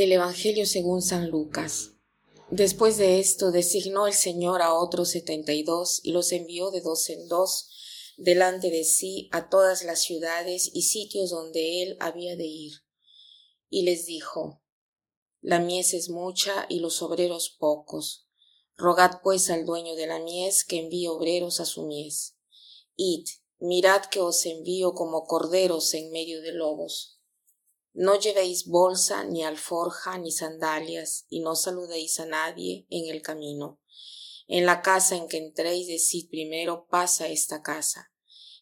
Del Evangelio según San Lucas. Después de esto designó el Señor a otros setenta y dos y los envió de dos en dos delante de sí a todas las ciudades y sitios donde él había de ir. Y les dijo, La mies es mucha y los obreros pocos. Rogad pues al dueño de la mies que envíe obreros a su mies. Id, mirad que os envío como corderos en medio de lobos. No llevéis bolsa, ni alforja, ni sandalias, y no saludéis a nadie en el camino. En la casa en que entréis, decid primero, pasa esta casa.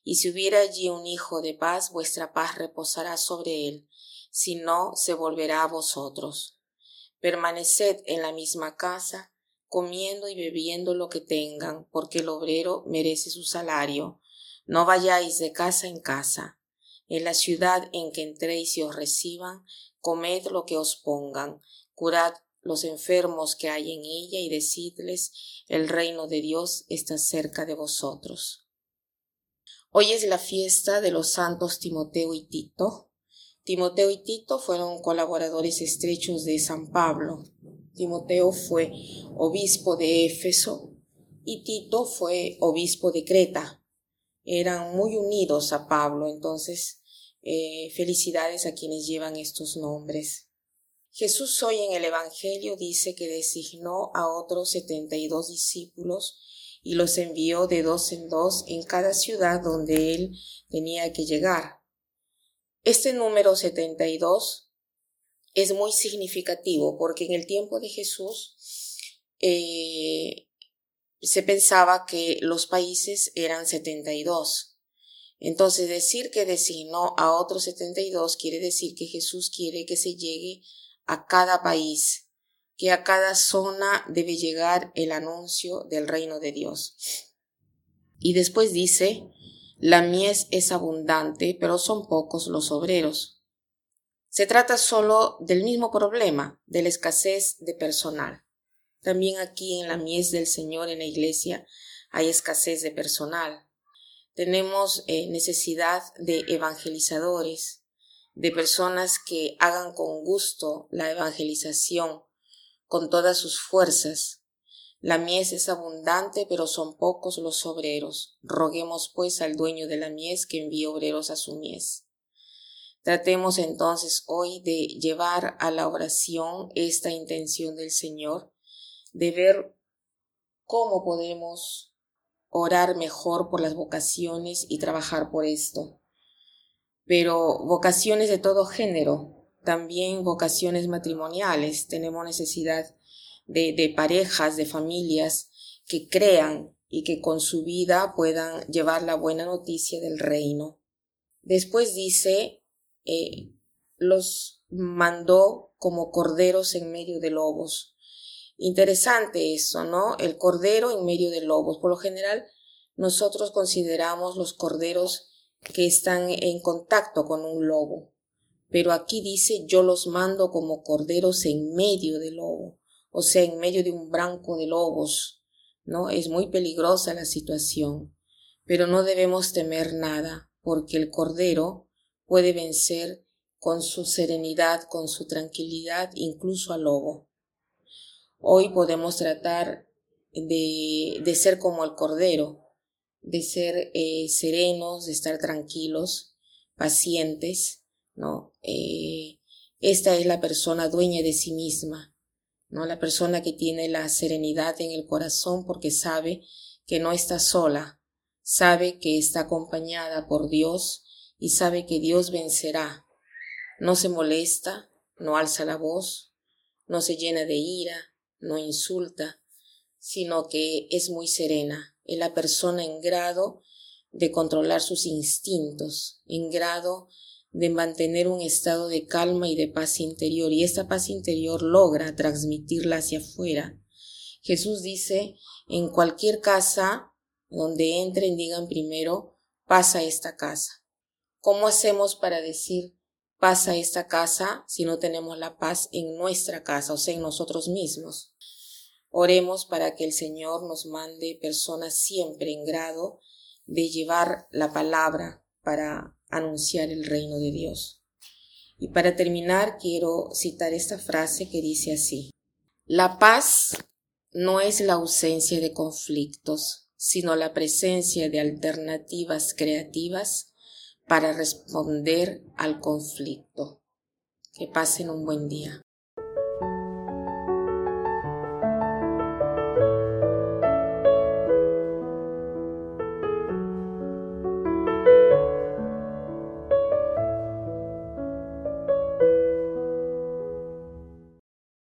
Y si hubiera allí un hijo de paz, vuestra paz reposará sobre él, si no, se volverá a vosotros. Permaneced en la misma casa, comiendo y bebiendo lo que tengan, porque el obrero merece su salario. No vayáis de casa en casa en la ciudad en que entréis y os reciban, comed lo que os pongan, curad los enfermos que hay en ella y decidles, el reino de Dios está cerca de vosotros. Hoy es la fiesta de los santos Timoteo y Tito. Timoteo y Tito fueron colaboradores estrechos de San Pablo. Timoteo fue obispo de Éfeso y Tito fue obispo de Creta. Eran muy unidos a Pablo, entonces eh, felicidades a quienes llevan estos nombres. Jesús hoy en el Evangelio dice que designó a otros setenta y dos discípulos y los envió de dos en dos en cada ciudad donde él tenía que llegar. Este número setenta y dos es muy significativo porque en el tiempo de Jesús eh, se pensaba que los países eran setenta y dos entonces decir que designó a otros 72 quiere decir que Jesús quiere que se llegue a cada país, que a cada zona debe llegar el anuncio del reino de Dios. Y después dice, la mies es abundante, pero son pocos los obreros. Se trata solo del mismo problema, de la escasez de personal. También aquí en la mies del Señor en la iglesia hay escasez de personal tenemos eh, necesidad de evangelizadores, de personas que hagan con gusto la evangelización, con todas sus fuerzas. La mies es abundante, pero son pocos los obreros. Roguemos pues al dueño de la mies que envíe obreros a su mies. Tratemos entonces hoy de llevar a la oración esta intención del Señor, de ver cómo podemos orar mejor por las vocaciones y trabajar por esto. Pero vocaciones de todo género, también vocaciones matrimoniales, tenemos necesidad de, parejas, de familias que crean y que con su vida puedan llevar la buena noticia del reino. Después dice, eh, los mandó como corderos en medio de lobos. Interesante eso, ¿no? El cordero en medio de lobos. Por lo general, nosotros consideramos los corderos que están en contacto con un lobo. Pero aquí dice, yo los mando como corderos en medio del lobo, o sea, en medio de un branco de lobos, ¿no? Es muy peligrosa la situación, pero no debemos temer nada, porque el cordero puede vencer con su serenidad, con su tranquilidad, incluso al lobo. Hoy podemos tratar de, de ser como el Cordero, de ser eh, serenos, de estar tranquilos, pacientes, ¿no? Eh, esta es la persona dueña de sí misma, ¿no? La persona que tiene la serenidad en el corazón porque sabe que no está sola, sabe que está acompañada por Dios y sabe que Dios vencerá. No se molesta, no alza la voz, no se llena de ira, no insulta, sino que es muy serena, es la persona en grado de controlar sus instintos, en grado de mantener un estado de calma y de paz interior, y esta paz interior logra transmitirla hacia afuera. Jesús dice, en cualquier casa donde entren, digan primero, pasa esta casa. ¿Cómo hacemos para decir pasa esta casa si no tenemos la paz en nuestra casa, o sea, en nosotros mismos. Oremos para que el Señor nos mande personas siempre en grado de llevar la palabra para anunciar el reino de Dios. Y para terminar, quiero citar esta frase que dice así. La paz no es la ausencia de conflictos, sino la presencia de alternativas creativas para responder al conflicto. Que pasen un buen día.